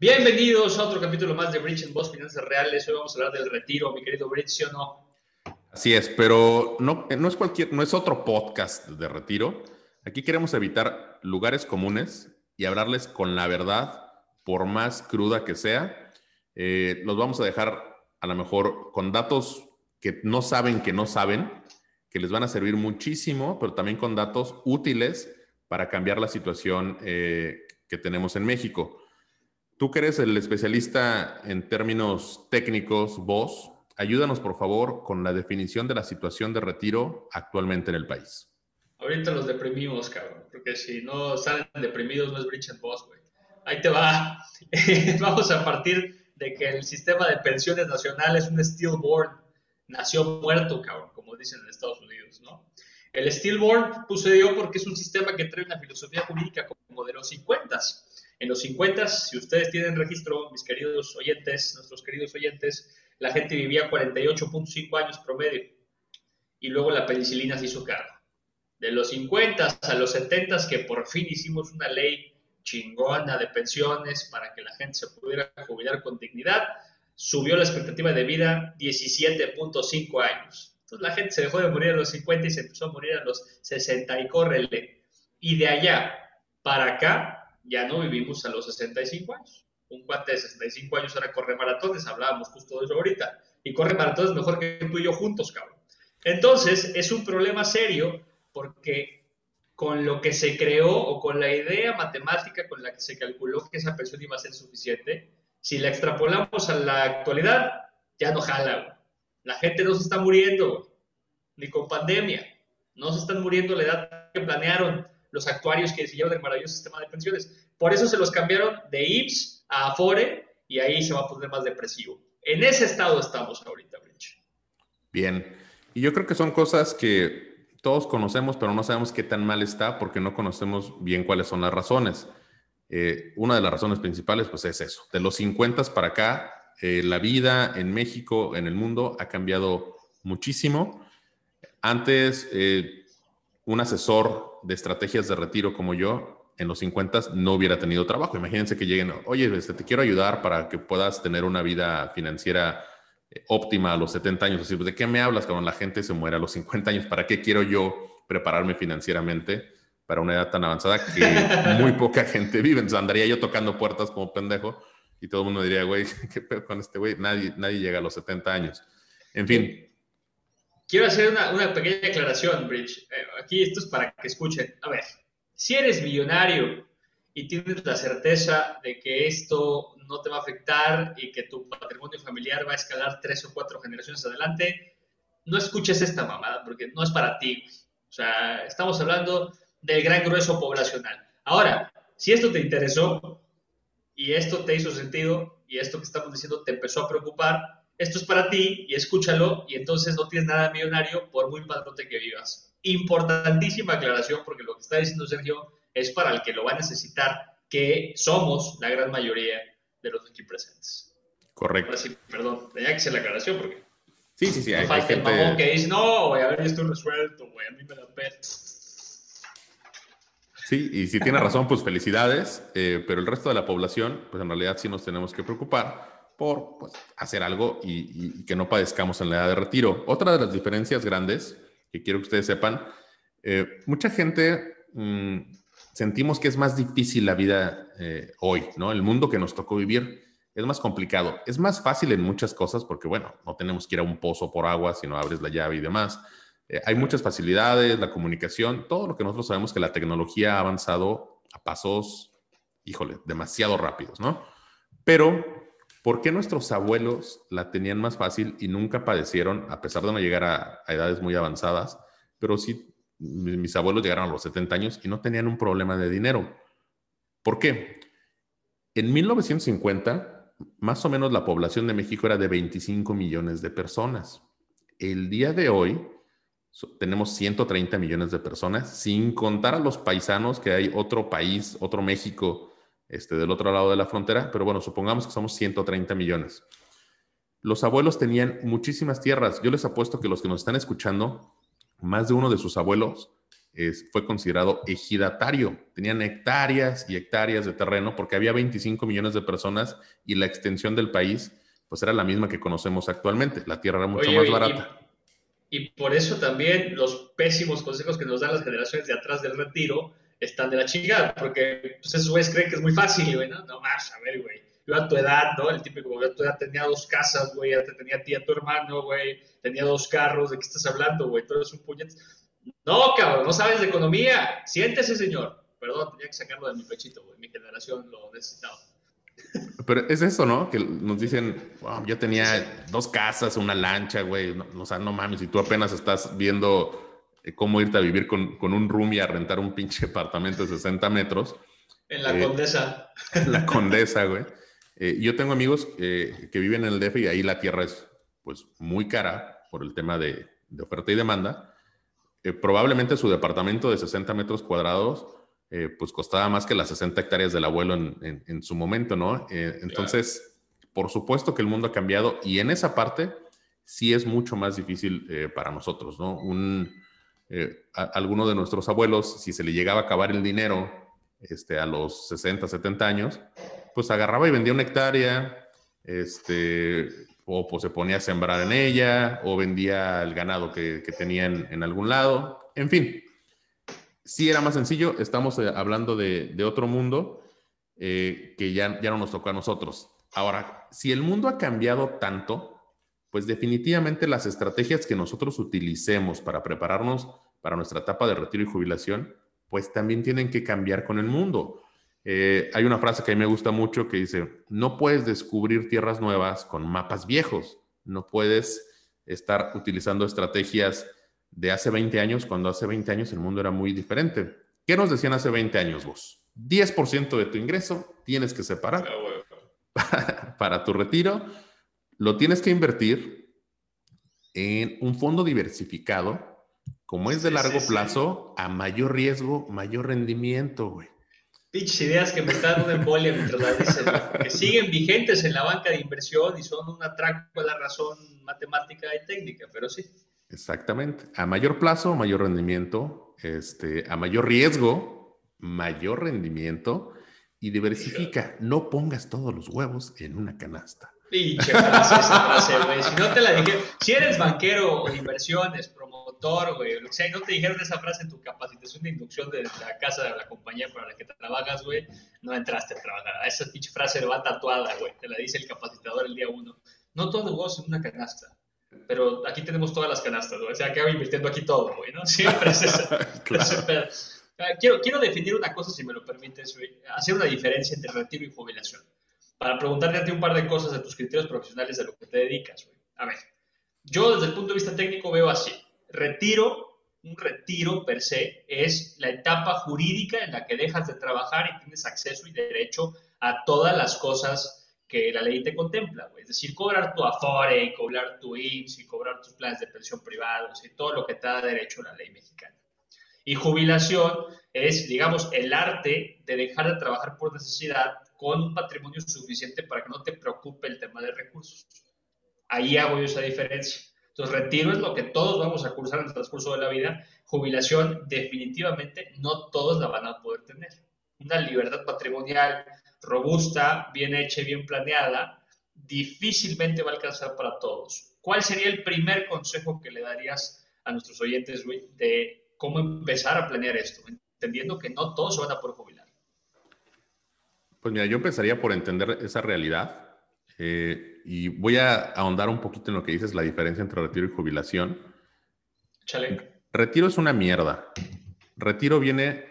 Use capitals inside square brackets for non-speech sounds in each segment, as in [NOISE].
Bienvenidos a otro capítulo más de Bridge and Boss Finanzas Reales. Hoy vamos a hablar del retiro, mi querido Bridge, ¿sí o no? Así es, pero no, no es cualquier, no es otro podcast de retiro. Aquí queremos evitar lugares comunes y hablarles con la verdad, por más cruda que sea. Eh, los vamos a dejar a lo mejor con datos que no saben que no saben, que les van a servir muchísimo, pero también con datos útiles para cambiar la situación eh, que tenemos en México. Tú que eres el especialista en términos técnicos, vos, ayúdanos por favor con la definición de la situación de retiro actualmente en el país. Ahorita los deprimimos, cabrón, porque si no salen deprimidos no es Bridge and Boss, güey. Ahí te va. [LAUGHS] Vamos a partir de que el sistema de pensiones nacional es un stillborn. Nació muerto, cabrón, como dicen en Estados Unidos, ¿no? El stillborn sucedió porque es un sistema que trae una filosofía jurídica como de los 50 en los 50, si ustedes tienen registro, mis queridos oyentes, nuestros queridos oyentes, la gente vivía 48.5 años promedio y luego la penicilina se hizo cargo. De los 50 a los 70 que por fin hicimos una ley chingona de pensiones para que la gente se pudiera jubilar con dignidad, subió la expectativa de vida 17.5 años. Entonces la gente se dejó de morir a los 50 y se empezó a morir a los 60 y córrele. Y de allá para acá, ya no vivimos a los 65 años. Un cuate de 65 años ahora corre maratones, hablábamos justo de eso ahorita, y corre maratones mejor que tú y yo juntos, cabrón. Entonces, es un problema serio porque con lo que se creó o con la idea matemática con la que se calculó que esa pensión iba a ser suficiente, si la extrapolamos a la actualidad, ya no jala. La gente no se está muriendo, ni con pandemia. No se están muriendo la edad que planearon los actuarios que decidieron el maravilloso sistema de pensiones. Por eso se los cambiaron de IMSS a Afore y ahí se va a poner más depresivo. En ese estado estamos ahorita, Rich. Bien. Y yo creo que son cosas que todos conocemos, pero no sabemos qué tan mal está porque no conocemos bien cuáles son las razones. Eh, una de las razones principales, pues es eso. De los 50 para acá, eh, la vida en México, en el mundo, ha cambiado muchísimo. Antes, eh, un asesor de estrategias de retiro como yo, en los 50 no hubiera tenido trabajo. Imagínense que lleguen, oye, este, te quiero ayudar para que puedas tener una vida financiera eh, óptima a los 70 años. Así, pues, ¿de qué me hablas cuando la gente se muere a los 50 años? ¿Para qué quiero yo prepararme financieramente para una edad tan avanzada que [LAUGHS] muy poca gente vive? Entonces andaría yo tocando puertas como pendejo y todo el mundo diría, güey, [LAUGHS] ¿qué pedo con este güey? Nadie, nadie llega a los 70 años. En fin, Quiero hacer una, pequeña aclaración, Bridge. Eh, aquí esto es para que escuchen. A ver, si eres millonario y tienes la certeza de que esto no te va a afectar y que tu patrimonio familiar va a escalar tres o cuatro generaciones adelante, no escuches esta mamada porque no es para ti. O sea, estamos hablando del gran grueso poblacional. Ahora, si esto te interesó y esto te hizo sentido y esto que estamos diciendo te empezó a preocupar, esto es para ti y escúchalo y entonces no tienes nada millonario por muy padrote que vivas. Importantísima aclaración porque lo que está diciendo Sergio es para el que lo va a necesitar, que somos la gran mayoría de los aquí presentes. Correcto. sí, perdón, tenía que hacer la aclaración porque... Sí, sí, sí. Hay, hay gente... el mamón que dice, no, güey, a ver, estoy resuelto, güey, a mí me da pena. Sí, y si tiene razón, pues felicidades, eh, pero el resto de la población, pues en realidad sí nos tenemos que preocupar por pues, hacer algo y, que no padezcamos en la edad de retiro. Otra de las diferencias grandes que quiero que ustedes sepan, eh, mucha gente mm, sentimos que es más difícil la vida eh, hoy, ¿no? El mundo que nos tocó vivir es más complicado. Es más fácil en muchas cosas porque, bueno, no tenemos que ir a un pozo por agua, sino abres la llave y demás. Eh, hay muchas facilidades, la comunicación, todo lo que nosotros sabemos que la tecnología ha avanzado a pasos, híjole, demasiado rápidos, ¿no? Pero ¿Por qué nuestros abuelos la tenían más fácil y nunca padecieron, a pesar de no llegar a, edades muy avanzadas? Pero sí, mis abuelos llegaron a los 70 años y no tenían un problema de dinero. ¿Por qué? En 1950, más o menos la población de México era de 25 millones de personas. El día de hoy tenemos 130 millones de personas, sin contar a los paisanos, que hay otro país, otro México este, del otro lado de la frontera, pero bueno, supongamos que somos 130 millones. Los abuelos tenían muchísimas tierras. Yo les apuesto que los que nos están escuchando, más de uno de sus abuelos fue considerado ejidatario. Tenían hectáreas y hectáreas de terreno porque había 25 millones de personas y la extensión del país pues era la misma que conocemos actualmente. La tierra era mucho más barata. Y, por eso también los pésimos consejos que nos dan las generaciones de atrás del retiro están de la chingada, porque pues, esos güeyes creen que es muy fácil, güey, ¿no? No más, a ver, güey. Yo a tu edad, ¿no? El típico, a tu edad tenía dos casas, güey, ya te tenía tía tu hermano, güey, tenía dos carros, ¿de qué estás hablando, güey? Tú eres un puñet. No, cabrón, no sabes de economía. Siéntese, señor. Perdón, tenía que sacarlo de mi pechito, güey. Mi generación lo necesitaba. Pero es eso, ¿no? Que nos dicen, yo tenía dos casas, una lancha, güey. No, o sea, no mames, y tú apenas estás viendo cómo irte a vivir con, con un room y a rentar un pinche apartamento de 60 metros. En la eh, Condesa. En la Condesa, güey. Eh, yo tengo amigos que viven en el DF y ahí la tierra es, pues, muy cara por el tema de, de oferta y demanda. probablemente su departamento de 60 metros cuadrados eh, pues costaba más que las 60 hectáreas del abuelo en, su momento, ¿no? Eh, entonces, por supuesto que el mundo ha cambiado y en esa parte sí es mucho más difícil eh, para nosotros, ¿no? Un, alguno de nuestros abuelos, si se le llegaba a acabar el dinero este, a los 60, 70 años, pues agarraba y vendía una hectárea, este, o pues se ponía a sembrar en ella, o vendía el ganado que, que tenía en algún lado, en fin sí era más sencillo, estamos eh, hablando de, otro mundo eh, que ya, ya no nos tocó a nosotros. Ahora, si el mundo ha cambiado tanto, pues definitivamente las estrategias que nosotros utilicemos para prepararnos para nuestra etapa de retiro y jubilación, pues también tienen que cambiar con el mundo. Eh, hay una frase que a mí me gusta mucho que dice, no puedes descubrir tierras nuevas con mapas viejos, no puedes estar utilizando estrategias de hace 20 años, cuando hace 20 años el mundo era muy diferente. ¿Qué nos decían hace 20 años vos? 10% de tu ingreso tienes que separar ah, [LAUGHS] para, tu retiro. Lo tienes que invertir en un fondo diversificado, como es de largo plazo, a mayor riesgo, mayor rendimiento, güey. Pinches ideas que me están dando embolia mientras las dicen, que siguen vigentes en la banca de inversión y son un atraco a la razón matemática y técnica, pero sí. Exactamente. A mayor plazo, mayor rendimiento. Este, a mayor riesgo, mayor rendimiento. Y diversifica. No pongas todos los huevos en una canasta. Pinche frase, esa frase, güey. Si no te la dije, si eres banquero o inversiones, promotor, güey, o sea, no te dijeron esa frase en tu capacitación de inducción de la casa de la compañía para la que trabajas, güey, no entraste a trabajar. Esa pinche frase va tatuada, güey. Te la dice el capacitador el día uno. No los huevos en una canasta pero aquí tenemos todas las canastas, ¿no? O sea, acabo invirtiendo aquí todo, güey, ¿no? [LAUGHS] Siempre es eso. Ah, quiero, quiero definir una cosa, si me lo permites, güey, hacer una diferencia entre retiro y jubilación. Para preguntarte a ti un par de cosas de tus criterios profesionales de lo que te dedicas, güey. A ver, yo desde el punto de vista técnico veo así. Retiro, un retiro per se, es la etapa jurídica en la que dejas de trabajar y tienes acceso y derecho a todas las cosas que la ley te contempla, es decir, cobrar tu Afore, y cobrar tu IMSS y cobrar tus planes de pensión privados y todo lo que te da derecho la ley mexicana. Y jubilación es, digamos, el arte de dejar de trabajar por necesidad con un patrimonio suficiente para que no te preocupe el tema de recursos. Ahí hago yo esa diferencia. Entonces, retiro es lo que todos vamos a cursar en el transcurso de la vida. Jubilación, definitivamente, no todos la van a poder tener. Una libertad patrimonial, robusta, bien hecha y bien planeada, difícilmente va a alcanzar para todos. ¿Cuál sería el primer consejo que le darías a nuestros oyentes, de cómo empezar a planear esto, entendiendo que no todos se van a poder jubilar? Pues mira, yo empezaría por entender esa realidad eh, y voy a ahondar un poquito en lo que dices, la diferencia entre retiro y jubilación. Chale. Retiro es una mierda. Retiro viene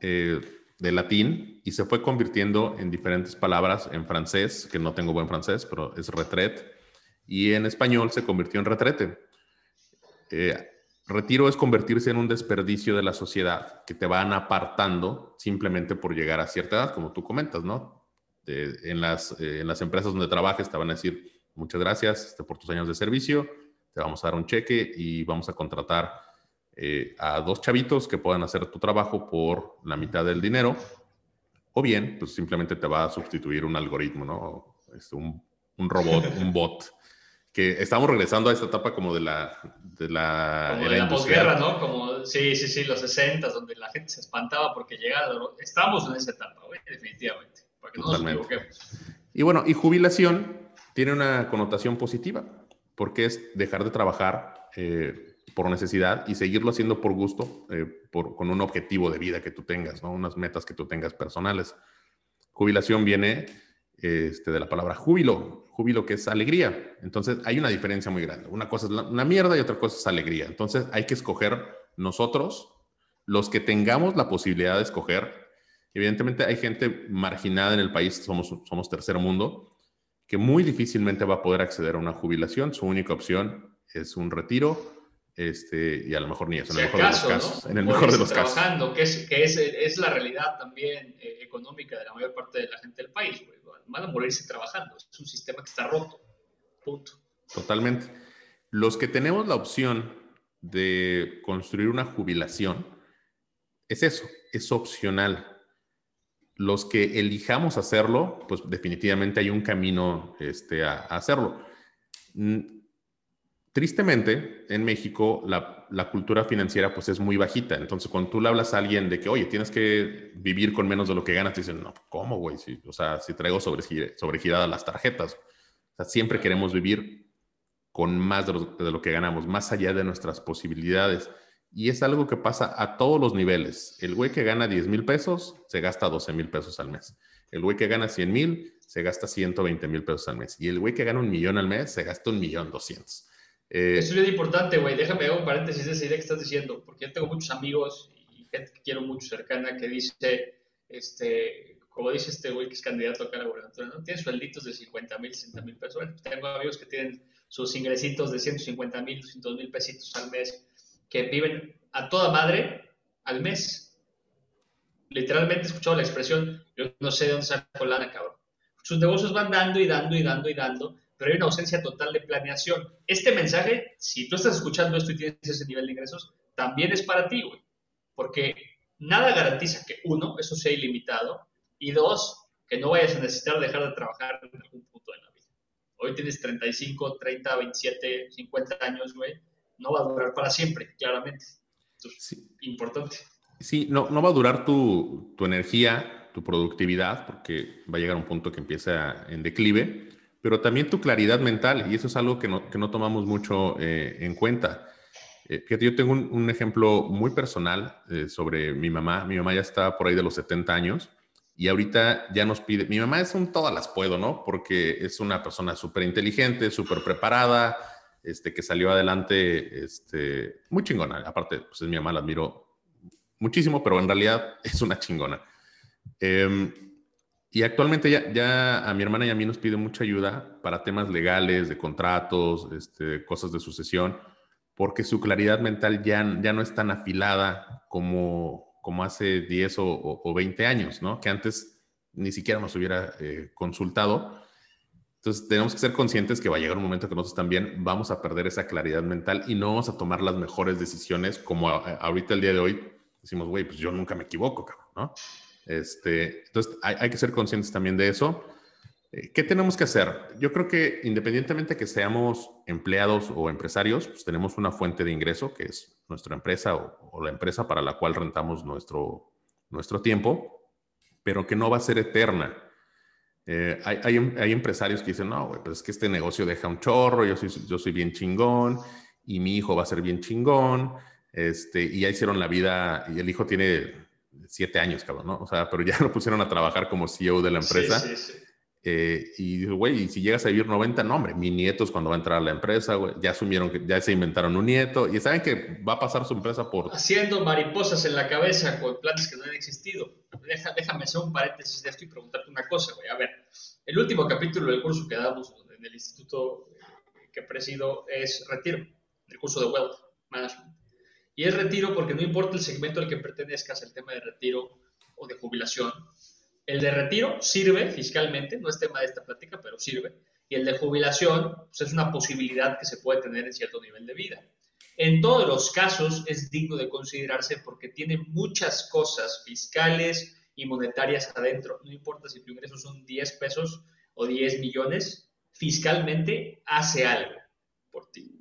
eh, de latín y se fue convirtiendo en diferentes palabras en francés, que no tengo buen francés, pero es retret, y en español se convirtió en retrete. Eh, retiro es convertirse en un desperdicio de la sociedad que te van apartando simplemente por llegar a cierta edad, como tú comentas, ¿no? en, las, eh, en las empresas donde trabajes te van a decir, muchas gracias este, por tus años de servicio, te vamos a dar un cheque y vamos a contratar eh, a dos chavitos que puedan hacer tu trabajo por la mitad del dinero, o bien, pues simplemente te va a sustituir un algoritmo, ¿no? Es un, un robot, un [LAUGHS] bot. Que estamos regresando a esta etapa como de la, de la, Como de la posguerra, ¿no? Como, sí, sí, sí, los 60, donde la gente se espantaba porque llegaba. Estamos en esa etapa, güey, definitivamente. Para que no nos equivoquemos. Y bueno, y jubilación tiene una connotación positiva, porque es dejar de trabajar eh, por necesidad y seguirlo haciendo por gusto, eh, por, con un objetivo de vida que tú tengas, ¿no? unas metas que tú tengas personales. Jubilación viene este, de la palabra júbilo, júbilo que es alegría. Entonces hay una diferencia muy grande. Una cosa es una mierda y otra cosa es alegría. Entonces hay que escoger nosotros, los que tengamos la posibilidad de escoger. Evidentemente hay gente marginada en el país, somos, somos tercer mundo, que muy difícilmente va a poder acceder a una jubilación. Su única opción es un retiro este, y a lo mejor ni eso, en el mejor de los casos. En el mejor de los trabajando, que, es, que es, es, la realidad también eh, económica de la mayor parte de la gente del país. Van a morirse trabajando. Es un sistema que está roto. Punto. Totalmente. Los que tenemos la opción de construir una jubilación, es eso, es opcional. Los que elijamos hacerlo, pues definitivamente hay un camino este, a, a hacerlo Tristemente, en México la, cultura financiera pues es muy bajita. Entonces, cuando tú le hablas a alguien de que, oye, tienes que vivir con menos de lo que ganas, te dicen, no, ¿cómo, güey? o sea, si traigo sobregiradas las tarjetas. O sea, siempre queremos vivir con más de lo, que ganamos, más allá de nuestras posibilidades. Y es algo que pasa a todos los niveles. El güey que gana 10 mil pesos se gasta 12 mil pesos al mes. El güey que gana 100 mil se gasta 120 mil pesos al mes. Y el güey que gana un millón al mes se gasta un millón doscientos. Eh, Eso es bien importante, güey. Déjame un paréntesis de esa idea que estás diciendo, porque yo tengo muchos amigos y gente que quiero mucho cercana que dice, este, como dice este güey que es candidato acá a la gubernatura, ¿no? Tiene suelditos de 50 mil, 60 mil pesos. Bueno, tengo amigos que tienen sus ingresitos de 150 mil, 200 mil pesitos al mes, que viven a toda madre al mes. Literalmente he escuchado la expresión, yo no sé de dónde saco lana, cabrón. Sus negocios van dando y dando y dando y dando pero hay una ausencia total de planeación. Este mensaje, si tú estás escuchando esto y tienes ese nivel de ingresos, también es para ti, güey. Porque nada garantiza que, uno, eso sea ilimitado, y dos, que no vayas a necesitar dejar de trabajar en algún punto de la vida. Hoy tienes 35, 30, 27, 50 años, güey. No va a durar para siempre, claramente. sí. importante. Sí, no, no va a durar tu, tu energía, tu productividad, porque va a llegar un punto que empieza en declive pero también tu claridad mental, y eso es algo que no, que no tomamos mucho eh, en cuenta. Eh, yo tengo un, ejemplo muy personal eh, sobre mi mamá. Mi mamá ya está por ahí de los 70 años y ahorita ya nos pide, mi mamá es un todas las puedo, ¿no? Porque es una persona súper inteligente, súper preparada, este, que salió adelante, este, muy chingona. Aparte, pues es mi mamá, la admiro muchísimo, pero en realidad es una chingona. Eh, y actualmente ya, ya, a mi hermana y a mí nos pide mucha ayuda para temas legales, de contratos, este, cosas de sucesión, porque su claridad mental ya, ya no es tan afilada como, como hace 10 o, o 20 años, ¿no? Que antes ni siquiera nos hubiera eh, consultado. Entonces tenemos que ser conscientes que va a llegar un momento que nosotros también vamos a perder esa claridad mental y no vamos a tomar las mejores decisiones como ahorita el día de hoy decimos, güey, pues yo nunca me equivoco, cabrón, ¿no? Este, entonces, hay, que ser conscientes también de eso. Eh, ¿Qué tenemos que hacer? Yo creo que independientemente de que seamos empleados o empresarios, pues tenemos una fuente de ingreso que es nuestra empresa o, la empresa para la cual rentamos nuestro, nuestro tiempo, pero que no va a ser eterna. Eh, hay, hay, empresarios que dicen, no, pues es que este negocio deja un chorro, yo soy, yo soy bien chingón y mi hijo va a ser bien chingón, este, y ya hicieron la vida, y el hijo tiene siete años, cabrón, ¿no? O sea, pero ya [LAUGHS] lo pusieron a trabajar como CEO de la empresa. Sí, sí, sí. Eh, y güey, si llegas a vivir 90, no, hombre, mi nieto es cuando va a entrar a la empresa, güey, ya asumieron que ya se inventaron un nieto y saben que va a pasar su empresa por... Haciendo mariposas en la cabeza con planes que no han existido. déjame hacer un paréntesis de esto y preguntarte una cosa, güey. A ver, el último capítulo del curso que damos en el instituto que presido es Retiro, el curso de Wealth Management. Y es retiro porque no importa el segmento al que pertenezcas, el tema de retiro o de jubilación. El de retiro sirve fiscalmente, no es tema de esta plática, pero sirve. Y el de jubilación pues es una posibilidad que se puede tener en cierto nivel de vida. En todos los casos es digno de considerarse porque tiene muchas cosas fiscales y monetarias adentro. No importa si tu ingreso son 10 pesos o 10 millones, fiscalmente hace algo por ti.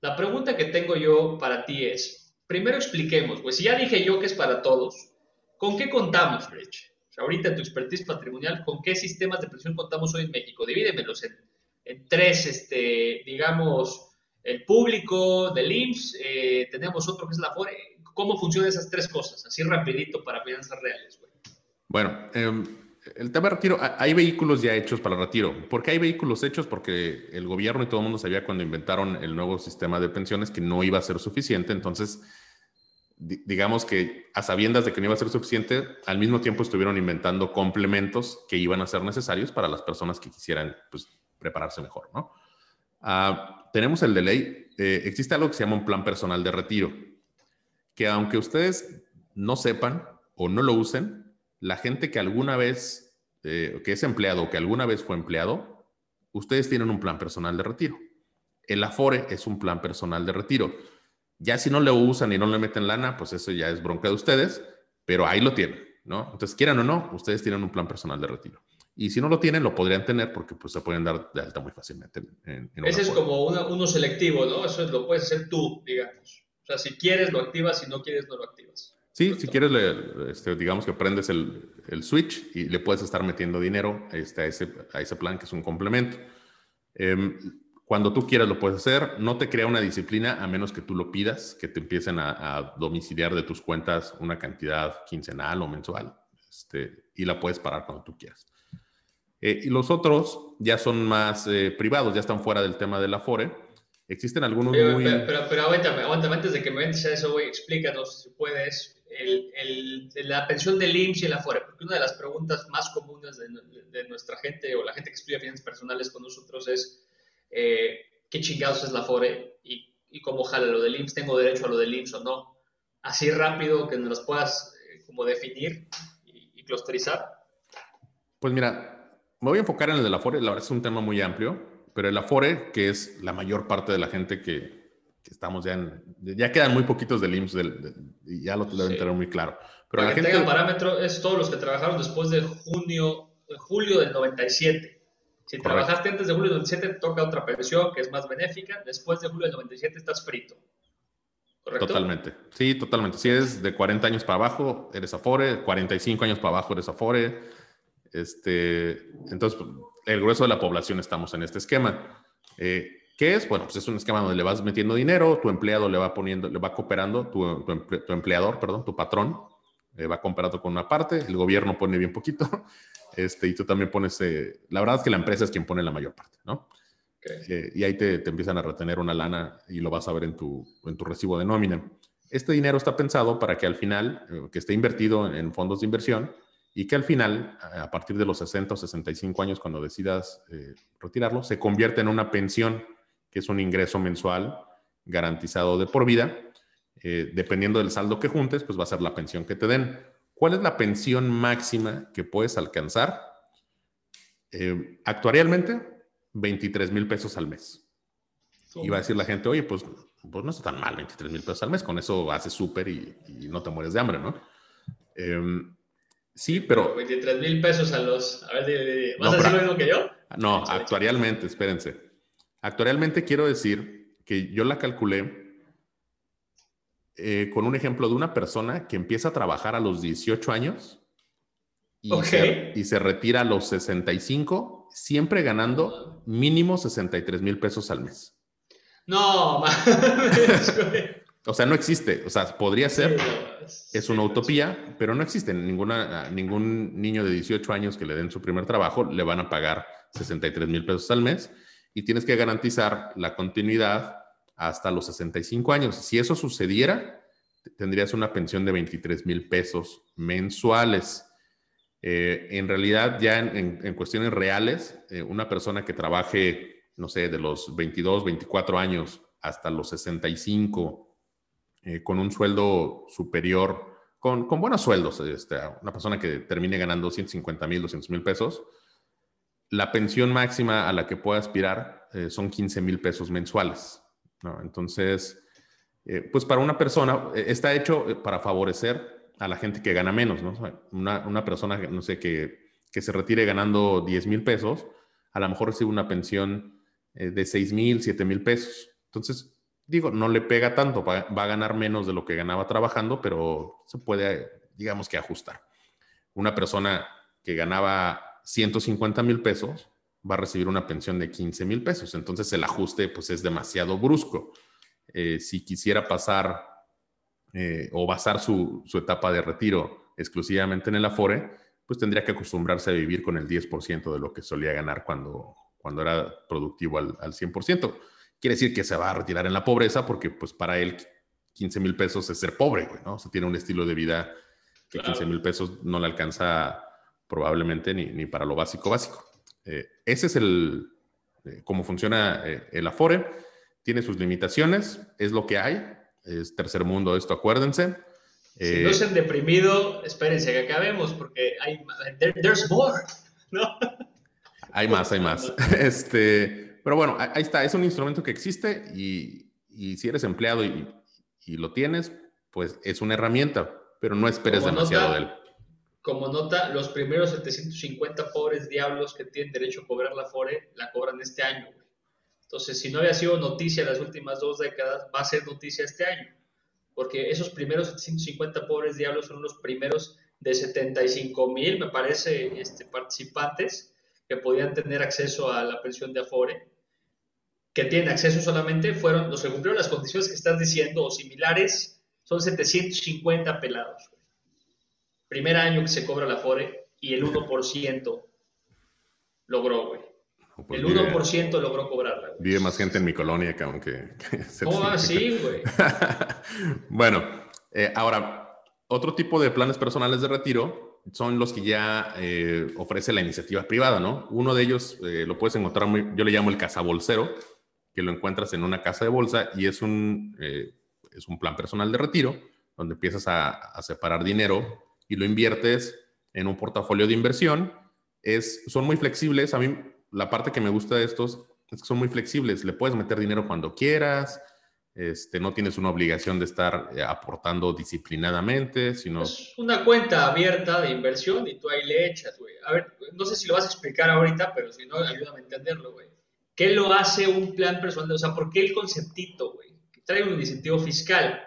La pregunta que tengo yo para ti es, primero expliquemos, pues si ya dije yo que es para todos, ¿con qué contamos, Rich? ahorita en tu expertise patrimonial, ¿con qué sistemas de pensión contamos hoy en México? Divídemelos en, en tres, este, digamos, el público del IMSS, eh, tenemos otro que es la FORE. ¿Cómo funcionan esas tres cosas? Así rapidito para finanzas reales, güey. Bueno, em, el tema de retiro, hay vehículos ya hechos para retiro. ¿Por qué hay vehículos hechos? Porque el gobierno y todo el mundo sabía cuando inventaron el nuevo sistema de pensiones que no iba a ser suficiente. Entonces, digamos que a sabiendas de que no iba a ser suficiente, al mismo tiempo estuvieron inventando complementos que iban a ser necesarios para las personas que quisieran pues, prepararse mejor, ¿no? Ah, tenemos el de ley. Eh, existe algo que se llama un plan personal de retiro, que aunque ustedes no sepan o no lo usen, la gente que alguna vez, eh, que es empleado o que alguna vez fue empleado, ustedes tienen un plan personal de retiro. El Afore es un plan personal de retiro. Ya si no lo usan y no le meten lana, pues eso ya es bronca de ustedes, pero ahí lo tienen, ¿no? Entonces, quieran o no, ustedes tienen un plan personal de retiro. Y si no lo tienen, lo podrían tener porque pues se pueden dar de alta muy fácilmente. Ese es como uno selectivo, ¿no? Eso lo puedes hacer tú, digamos. O sea, si quieres lo activas, si no quieres no lo activas. Sí, si quieres, este, digamos que prendes el, switch y le puedes estar metiendo dinero este, a, ese, plan que es un complemento. Eh, cuando tú quieras lo puedes hacer. No te crea una disciplina a menos que tú lo pidas, que te empiecen a, domiciliar de tus cuentas una cantidad quincenal o mensual. Este, y la puedes parar cuando tú quieras. Eh, y los otros ya son más eh, privados, ya están fuera del tema del Afore. Existen algunos pero, muy... Pero, pero, aguántame, aguántame, antes de que me metas a eso, güey, explícanos, si puedes, el, el, la pensión del IMSS y el Afore, porque una de las preguntas más comunes de, de nuestra gente o la gente que estudia finanzas personales con nosotros es eh, qué chingados es la FORE y, y, cómo jala lo del IMSS, tengo derecho a lo del IMSS o no. Así rápido que nos los puedas eh, como definir y, y, clusterizar. Pues mira, me voy a enfocar en el de la FORE, la verdad es un tema muy amplio, pero el Afore, que es la mayor parte de la gente que, que estamos ya en, ya quedan muy poquitos del IMSS y ya lo deben tener muy claro. Pero Para la que gente... tenga parámetro es todos los que trabajaron después de junio, julio del 97. Si trabajaste antes de julio del 97, te toca otra pensión que es más benéfica. Después de julio del 97 estás frito. ¿Correcto? Totalmente. Sí, totalmente. Si eres de 40 años para abajo, eres Afore. 45 años para abajo, eres Afore. Este, entonces, el grueso de la población estamos en este esquema. Eh, ¿Qué es? Bueno, pues es un esquema donde le vas metiendo dinero, tu empleado le va poniendo, le va cooperando, tu, tu, empleador, perdón, tu patrón, eh, va cooperando con una parte, el gobierno pone bien poquito, [LAUGHS] este, y tú también pones, eh, la verdad es que la empresa es quien pone la mayor parte, ¿no? Eh, y ahí te, te, empiezan a retener una lana y lo vas a ver en tu, en tu recibo de nómina. Este dinero está pensado para que al final, eh, que esté invertido en fondos de inversión y que al final, a partir de los 60 o 65 años, cuando decidas retirarlo, se convierta en una pensión, que es un ingreso mensual garantizado de por vida. dependiendo del saldo que juntes, pues va a ser la pensión que te den. ¿Cuál es la pensión máxima que puedes alcanzar? Eh, actuarialmente, 23 mil pesos al mes. Y va a decir la gente, oye, pues, pues no está tan mal 23 mil pesos al mes, con eso haces súper y, no te mueres de hambre, ¿no? Sí, pero... 23 mil pesos a los... A ver, ¿vas a decir lo mismo que yo? No, actuarialmente, espérense. Actuarialmente quiero decir que yo la calculé eh, con un ejemplo de una persona que empieza a trabajar a los 18 años y, se, y se retira a los 65, siempre ganando mínimo 63 mil pesos al mes. No, [LAUGHS] O sea, no existe. O sea, podría ser. Es una utopía, pero no existe. Ninguna, ningún niño de 18 años que le den su primer trabajo le van a pagar 63 mil pesos al mes y tienes que garantizar la continuidad hasta los 65 años. Si eso sucediera, tendrías una pensión de 23 mil pesos mensuales. Eh, en realidad, ya en, cuestiones reales, eh, una persona que trabaje, no sé, de los 22, 24 años hasta los 65, eh, con un sueldo superior, con, con buenos sueldos, este, una persona que termine ganando 150 mil, 200 mil pesos, la pensión máxima a la que puede aspirar son 15 mil pesos mensuales. Entonces, eh, pues para una persona, eh, está hecho eh, para favorecer a la gente que gana menos, ¿no? Una, una persona, no sé, que, que, se retire ganando 10 mil pesos, a lo mejor recibe una pensión de 6 mil, 7 mil pesos. Entonces, digo, no le pega tanto, va, a ganar menos de lo que ganaba trabajando, pero se puede, digamos que ajustar. Una persona que ganaba 150 mil pesos va a recibir una pensión de 15 mil pesos, entonces el ajuste pues es demasiado brusco. Eh, si quisiera pasar eh, o basar su, su, etapa de retiro exclusivamente en el Afore, pues tendría que acostumbrarse a vivir con el 10% de lo que solía ganar cuando, cuando era productivo al, al 100% quiere decir que se va a retirar en la pobreza porque pues para él 15 mil pesos es ser pobre, güey, ¿no? O sea, tiene un estilo de vida que 15 mil pesos no le alcanza probablemente ni, ni para lo básico básico. Eh, ese es el, eh, cómo funciona eh, el Afore. Tiene sus limitaciones, es lo que hay. Es tercer mundo esto, acuérdense. Si no se han deprimido, espérense que acabemos porque hay, there's more, [LAUGHS] ¿no? Hay más, hay más. [LAUGHS] [LAUGHS] Este, pero bueno, ahí está, es un instrumento que existe y, si eres empleado y, lo tienes, pues es una herramienta, pero no esperes demasiado de él. Como nota, los primeros 750 pobres diablos que tienen derecho a cobrar la FORE la cobran este año. Entonces, si no había sido noticia las últimas dos décadas, va a ser noticia este año. Porque esos primeros 750 pobres diablos son los primeros de 75 mil, me parece, este, participantes que podían tener acceso a la pensión de Afore, que tienen acceso solamente, fueron los que cumplieron las condiciones que estás diciendo o similares, son 750 pelados. Primer año que se cobra la Afore y el 1% logró, güey. Pues el 1% logró cobrarla. Vive más gente en mi colonia que aunque... [LAUGHS] ¿Cómo así, güey? [LAUGHS] bueno, eh, ahora, otro tipo de planes personales de retiro son los que ya eh, ofrece la iniciativa privada, ¿no? Uno de ellos eh, lo puedes encontrar, muy, yo le llamo el casabolsero, que lo encuentras en una casa de bolsa y es un, eh, es un plan personal de retiro, donde empiezas a, separar dinero y lo inviertes en un portafolio de inversión. Es, son muy flexibles. A mí la parte que me gusta de estos es que son muy flexibles. Le puedes meter dinero cuando quieras, este, no tienes una obligación de estar eh, aportando disciplinadamente, sino... Es una cuenta abierta de inversión y tú ahí le echas, güey. A ver, no sé si lo vas a explicar ahorita, pero si no, ayúdame a entenderlo, güey. ¿Qué lo hace un plan personal? O sea, ¿por qué el conceptito, güey? Trae un incentivo fiscal.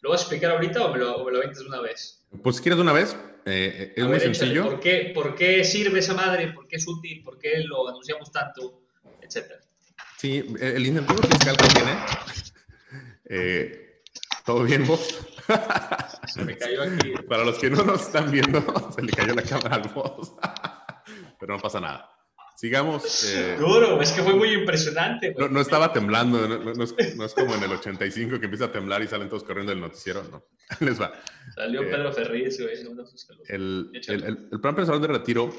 ¿Lo vas a explicar ahorita o me lo, o de una vez? Pues si quieres de una vez, eh, es muy sencillo. ¿por qué, ¿Por qué sirve esa madre? ¿Por qué es útil? ¿Por qué lo anunciamos tanto? Etcétera. Sí, el incentivo fiscal que tiene [LAUGHS] eh, ¿Todo bien vos? [LAUGHS] Se me cayó aquí. Para los que no nos están viendo, [LAUGHS] se le cayó la cámara al voz. Pero no pasa nada. Sigamos. Eh, Duro, es que fue muy impresionante. No, estaba temblando, no, es, como en el 85 que empieza a temblar y salen todos corriendo del noticiero, no. [LAUGHS] Les va. Salió eh, Pedro Ferriz, güey. El, el, el, plan personal de retiro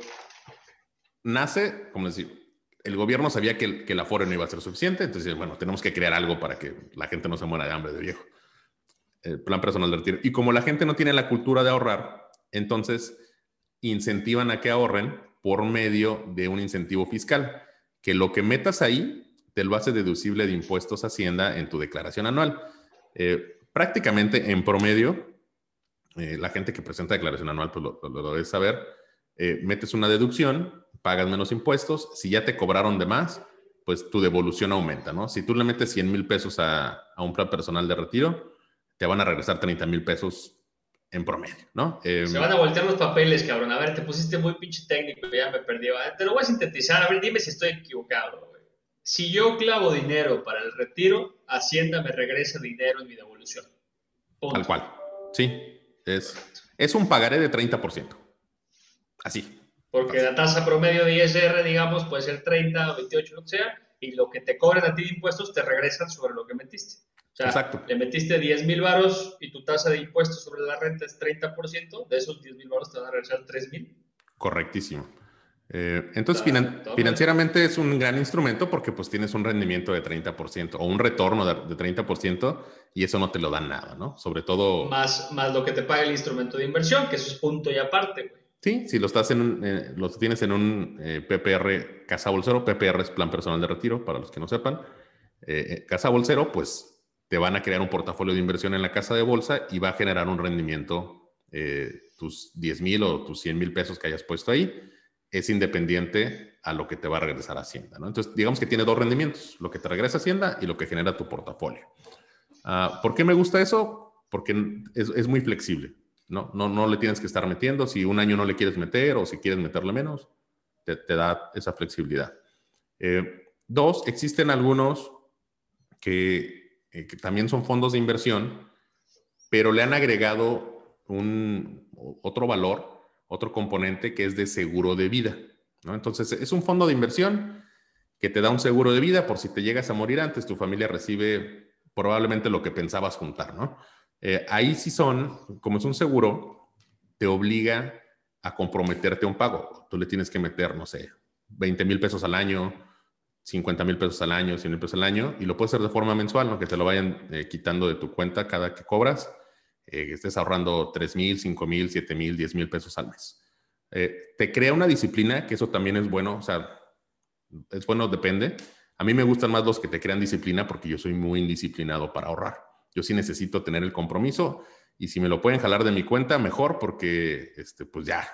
nace, como decir, el gobierno sabía que el, que el aforo no iba a ser suficiente, entonces, bueno, tenemos que crear algo para que la gente no se muera de hambre de viejo. El plan personal de retiro. Y como la gente no tiene la cultura de ahorrar, entonces incentivan a que ahorren por medio de un incentivo fiscal, que lo que metas ahí te lo hace deducible de impuestos a Hacienda en tu declaración anual. Eh, prácticamente en promedio, eh, la gente que presenta declaración anual, pues lo, lo, debe saber, eh, metes una deducción pagas menos impuestos. Si ya te cobraron de más, pues tu devolución aumenta, ¿no? Si tú le metes 100 mil pesos a, un plan personal de retiro, te van a regresar 30 mil pesos en promedio, ¿no? Se em, van a voltear los papeles, cabrón. A ver, te pusiste muy pinche técnico, ya me perdí. Te lo voy a sintetizar. A ver, dime si estoy equivocado, güey. Si yo clavo dinero para el retiro, Hacienda me regresa dinero en mi devolución. Tal cual. Sí. Es, es un pagaré de 30%. Así. Porque la tasa promedio de ISR, digamos, puede ser 30 o 28, lo que sea, y lo que te cobran a ti de impuestos te regresan sobre lo que metiste. Sea, Exacto. le metiste 10 mil varos y tu tasa de impuestos sobre la renta es 30%, de esos 10 mil varos te van a regresar 3 mil. Correctísimo. Eh, entonces, financieramente es un gran instrumento porque pues tienes un rendimiento de 30% o un retorno de, de, 30% y eso no te lo da nada, ¿no? Sobre todo... Más, más lo que te paga el instrumento de inversión, que eso es punto y aparte, güey. Sí, si lo estás en eh, lo tienes en un eh, PPR Casa Bolsero, PPR es Plan Personal de Retiro, para los que no sepan. Eh, casa Bolsero, pues te van a crear un portafolio de inversión en la casa de bolsa y va a generar un rendimiento, tus 10 mil o tus 100 mil pesos que hayas puesto ahí, es independiente a lo que te va a regresar Hacienda. ¿no? Entonces, digamos que tiene dos rendimientos, lo que te regresa Hacienda y lo que genera tu portafolio. Ah, ¿Por qué me gusta eso? Porque es, muy flexible. ¿no? No, no le tienes que estar metiendo. Si un año no le quieres meter o si quieres meterle menos, te, da esa flexibilidad. Eh, dos, existen algunos que, eh, que también son fondos de inversión, pero le han agregado un, otro valor, otro componente que es de seguro de vida. ¿no? Entonces, es un fondo de inversión que te da un seguro de vida por si te llegas a morir antes, tu familia recibe probablemente lo que pensabas juntar, ¿no? Eh, ahí sí son, como es un seguro, te obliga a comprometerte a un pago. Tú le tienes que meter, no sé, 20 mil pesos al año, 50 mil pesos al año, 100 mil pesos al año, y lo puedes hacer de forma mensual, ¿no? que te lo vayan eh, quitando de tu cuenta cada que cobras, eh, que estés ahorrando 3 mil, 5 mil, 7 mil, 10 mil pesos al mes. Eh, te crea una disciplina, que eso también es bueno, o sea, es bueno, depende. A mí me gustan más los que te crean disciplina porque yo soy muy indisciplinado para ahorrar. Yo sí necesito tener el compromiso y si me lo pueden jalar de mi cuenta, mejor porque, este, pues ya,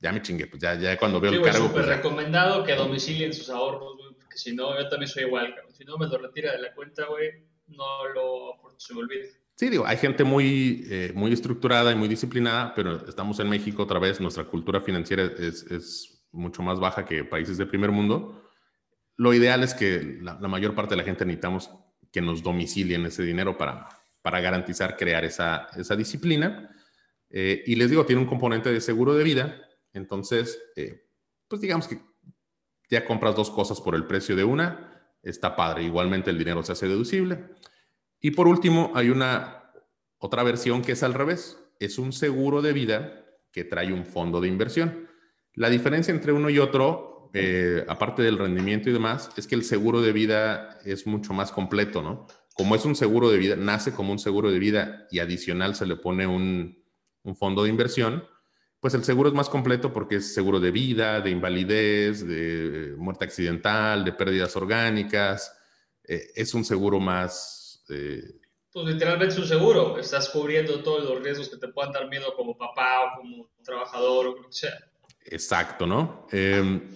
ya me chingué, pues ya, ya cuando veo el cargo. Es pues recomendado que domicilien sus ahorros, porque si no, yo también soy igual, Si no me lo retira de la cuenta, güey, no lo, se me olvida. Sí, digo, hay gente muy, eh, muy estructurada y muy disciplinada, pero estamos en México otra vez, nuestra cultura financiera es, es mucho más baja que países de primer mundo. Lo ideal es que la, mayor parte de la gente necesitamos que nos domicilien ese dinero para, para garantizar crear esa, esa disciplina. Eh, y les digo, tiene un componente de seguro de vida, entonces, eh, pues digamos que ya compras dos cosas por el precio de una, está padre, igualmente el dinero se hace deducible. Y por último, hay una otra versión que es al revés. Es un seguro de vida que trae un fondo de inversión. La diferencia entre uno y otro, eh, aparte del rendimiento y demás, es que el seguro de vida es mucho más completo, ¿no? Como es un seguro de vida, nace como un seguro de vida y adicional se le pone un, fondo de inversión, pues el seguro es más completo porque es seguro de vida, de invalidez, de muerte accidental, de pérdidas orgánicas. Eh, es un seguro más, este, pues literalmente es un seguro, estás cubriendo todos los riesgos que te puedan dar miedo como papá o como trabajador o lo que sea. Exacto, ¿no? Em,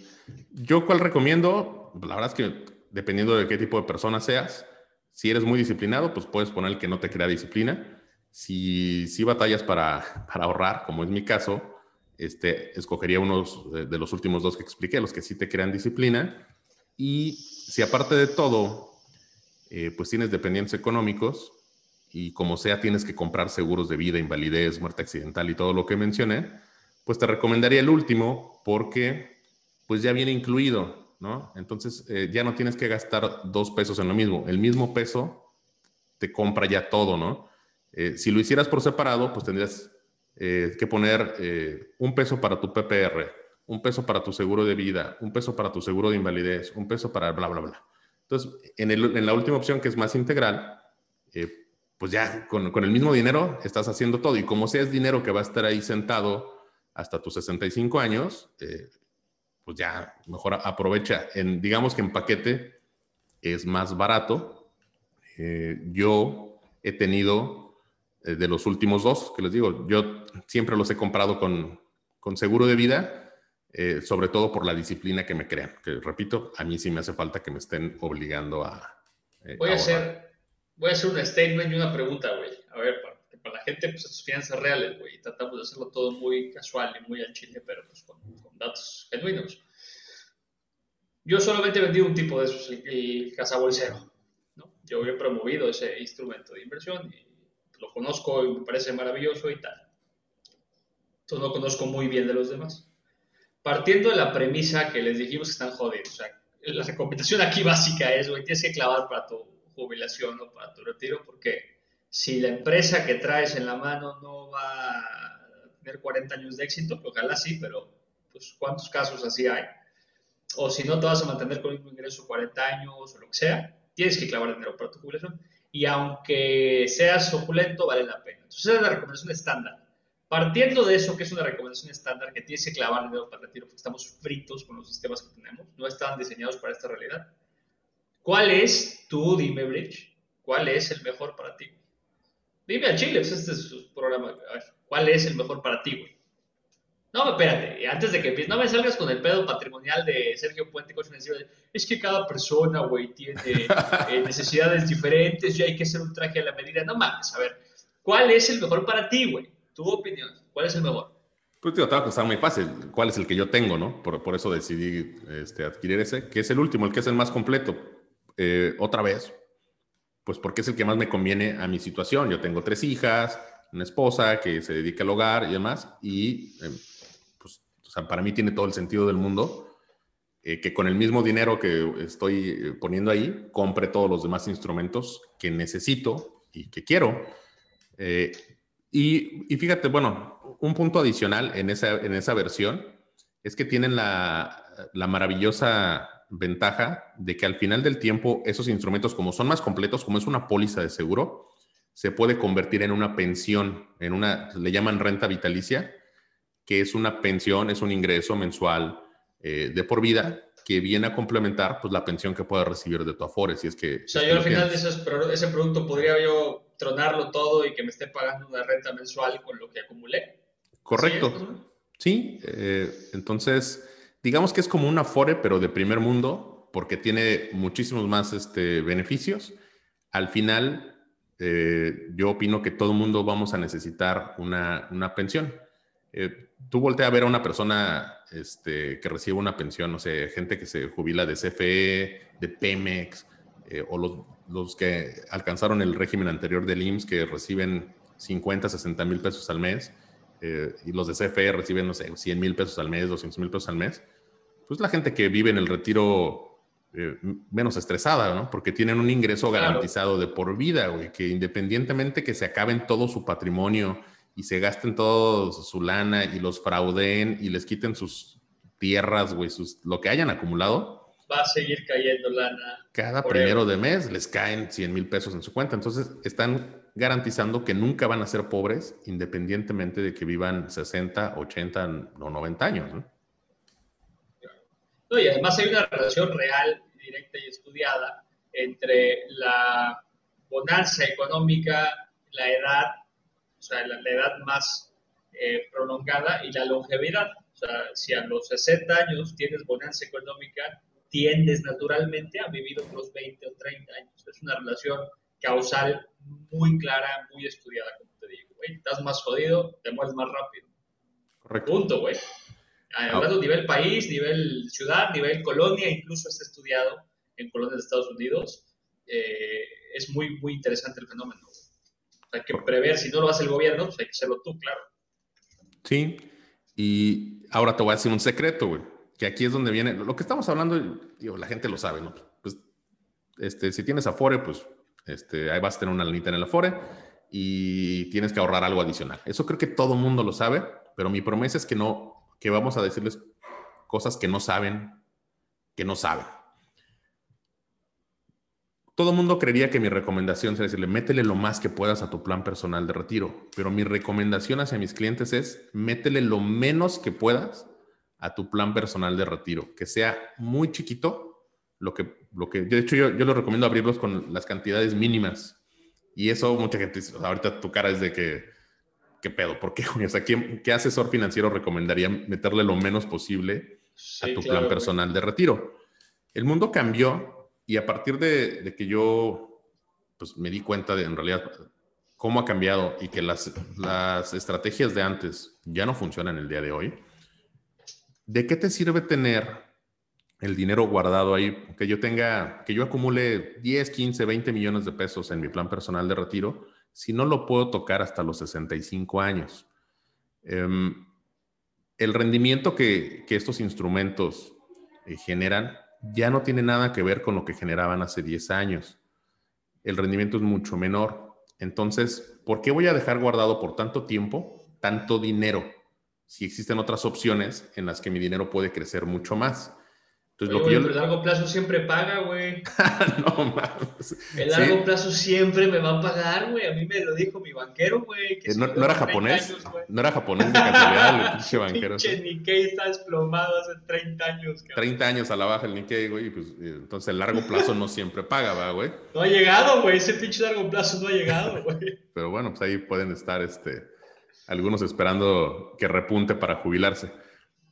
yo cuál recomiendo, la verdad es que dependiendo de qué tipo de persona seas, si eres muy disciplinado, pues puedes poner el que no te crea disciplina. Si, si batallas para, para ahorrar, como es mi caso, este, escogería unos de, los últimos dos que expliqué, los que sí te crean disciplina. Y si aparte de todo eh, pues tienes dependientes económicos y como sea tienes que comprar seguros de vida, invalidez, muerte accidental y todo lo que mencioné, pues te recomendaría el último porque pues ya viene incluido, ¿no? Entonces eh, ya no tienes que gastar dos pesos en lo mismo, el mismo peso te compra ya todo, ¿no? Eh, si lo hicieras por separado, pues tendrías que poner un peso para tu PPR, un peso para tu seguro de vida, un peso para tu seguro de invalidez, un peso para bla, bla, bla. Entonces, en, la última opción, que es más integral, eh, pues ya con, el mismo dinero estás haciendo todo. Y como sea es dinero que va a estar ahí sentado hasta tus 65 años, eh, pues ya mejor aprovecha. En, digamos que en paquete es más barato. Eh, yo he tenido de los últimos dos, que les digo, yo siempre los he comprado con, con seguro de vida eh, sobre todo por la disciplina que me crean. Que repito, a mí sí me hace falta que me estén obligando a. Eh, voy, a hacer, voy a hacer un statement y una pregunta, güey. A ver, para, para, la gente, pues sus finanzas reales, güey. Tratamos de hacerlo todo muy casual y muy al chile, pero pues con, datos genuinos. Yo solamente he vendido un tipo de esos, el, el cazabolsero. ¿no? Yo he promovido ese instrumento de inversión y lo conozco y me parece maravilloso y tal. Entonces no conozco muy bien de los demás. Partiendo de la premisa que les dijimos que están jodidos, o sea, la recomendación aquí básica es, güey, tienes que clavar para tu jubilación o para tu retiro, porque si la empresa que traes en la mano no va a tener 40 años de éxito, ojalá sí, pero pues cuántos casos así hay, o si no te vas a mantener con mismo ingreso 40 años o lo que sea, tienes que clavar dinero para tu jubilación, y aunque seas opulento, vale la pena. Entonces, esa es la recomendación estándar. Partiendo de eso, que es una recomendación estándar que tienes que clavar dinero para retiro porque estamos fritos con los sistemas que tenemos, no están diseñados para esta realidad. ¿Cuál es, tú dime, Bridge, cuál es el mejor para ti? Dime a Chile, pues este es su programa. ¿Cuál es el mejor para ti, güey? No, espérate, antes de que empieces, no me salgas con el pedo patrimonial de Sergio Puente Coche Es que cada persona, güey, tiene [LAUGHS] eh, necesidades diferentes y hay que hacer un traje a la medida. No mames, a ver, ¿cuál es el mejor para ti, güey? Tu opinión, ¿cuál es el mejor? Pues tío, te va a costar muy fácil. ¿Cuál es el que yo tengo, no? Por, por eso decidí este, adquirir ese, que es el último, el que es el más completo. Eh, otra vez, pues porque es el que más me conviene a mi situación. Yo tengo tres hijas, una esposa que se dedica al hogar y demás, y eh, sea, para mí tiene todo el sentido del mundo eh, que con el mismo dinero que estoy eh, poniendo ahí, compre todos los demás instrumentos que necesito y que quiero. y, y, fíjate, bueno, un punto adicional en esa, en esa versión es que tienen la, la maravillosa ventaja de que al final del tiempo esos instrumentos, como son más completos, como es una póliza de seguro, se puede convertir en una pensión, en una, le llaman renta vitalicia, que es una pensión, es un ingreso mensual eh, de por vida que viene a complementar pues, la pensión que puedas recibir de tu Afore, si es que... O sea, yo al final de ese producto podría yo tronarlo todo y que me esté pagando una renta mensual con lo que acumulé. Correcto. Sí, eh, entonces digamos que es como un Afore, pero de primer mundo, porque tiene muchísimos más este, beneficios. Al final, eh, yo opino que todo mundo vamos a necesitar una, una pensión. Eh, tú volteas a ver a una persona este, que recibe una pensión, no sé, gente que se jubila de CFE, de Pemex, eh, o los, los, que alcanzaron el régimen anterior del IMSS que reciben 50, 60 mil pesos al mes, y los de CFE reciben, no sé, 100 mil pesos al mes, 200 mil pesos al mes pues la gente que vive en el retiro eh, menos estresada, ¿no? Porque tienen un ingreso garantizado de por vida, güey, que independientemente que se acaben todo su patrimonio y se gasten todo su lana y los fraudeen y les quiten sus tierras, güey, sus, lo que hayan acumulado. Va a seguir cayendo lana. Cada primero de mes les caen 100 mil pesos en su cuenta. Entonces están garantizando que nunca van a ser pobres independientemente de que vivan 60, 80 o 90 años, ¿no? y además hay una relación real, directa y estudiada entre la bonanza económica, la edad, sea, la, edad más eh, prolongada y la longevidad. O sea, si a los 60 años tienes bonanza económica, tiendes naturalmente a vivir otros 20 o 30 años. Es una relación causal muy clara, muy estudiada, como te digo. estás más jodido, te mueres más rápido. Correcto. Punto, güey. Hablando nivel país, nivel ciudad, nivel colonia, incluso está estudiado en colonias de Estados Unidos. Eh, es muy, muy interesante el fenómeno. Hay que prever, si no lo hace el gobierno, pues hay que hacerlo tú, claro. Sí, y ahora te voy a decir un secreto, güey, que aquí es donde viene, lo que estamos hablando, la gente lo sabe, ¿no? Pues, este, si tienes Afore, pues, este, ahí vas a tener una lanita en el Afore y tienes que ahorrar algo adicional. Eso creo que todo mundo lo sabe, pero mi promesa es que no que vamos a decirles cosas que no saben, que no saben. Todo el mundo creería que mi recomendación sería decirle, métele lo más que puedas a tu plan personal de retiro, pero mi recomendación hacia mis clientes es, métele lo menos que puedas a tu plan personal de retiro, que sea muy chiquito, lo que, lo que de hecho yo, yo lo recomiendo abrirlos con las cantidades mínimas. Y eso mucha gente, ahorita tu cara es de que, ¿qué pedo? ¿Por qué, O sea, ¿qué, asesor financiero recomendaría meterle lo menos posible a tu plan personal de retiro? El mundo cambió y a partir de, que yo pues, me di cuenta de en realidad cómo ha cambiado y que las, las estrategias de antes ya no funcionan el día de hoy, ¿de qué te sirve tener el dinero guardado ahí? Que yo tenga, que yo acumule 10, 15, 20 millones de pesos en mi plan personal de retiro si no lo puedo tocar hasta los 65 años. Em, el rendimiento que, estos instrumentos eh, generan ya no tiene nada que ver con lo que generaban hace 10 años. El rendimiento es mucho menor. Entonces, ¿por qué voy a dejar guardado por tanto tiempo tanto dinero si existen otras opciones en las que mi dinero puede crecer mucho más? Entonces, lo que yo... El largo plazo siempre paga, güey. [LAUGHS] no mames. El largo plazo siempre me va a pagar, güey. A mí me lo dijo mi banquero, güey. Eh, no, era japonés. no era japonés de casualidad, el [LAUGHS] pinche banquero. Pinche Nikkei está desplomado hace 30 años, cabrón. 30 años a la baja el Nikkei, güey. Pues, entonces el largo plazo no siempre paga, ¿va, güey? No ha llegado, güey. Ese pinche largo plazo no ha llegado, [LAUGHS] güey. Pero bueno, pues ahí pueden estar, este algunos esperando que repunte para jubilarse.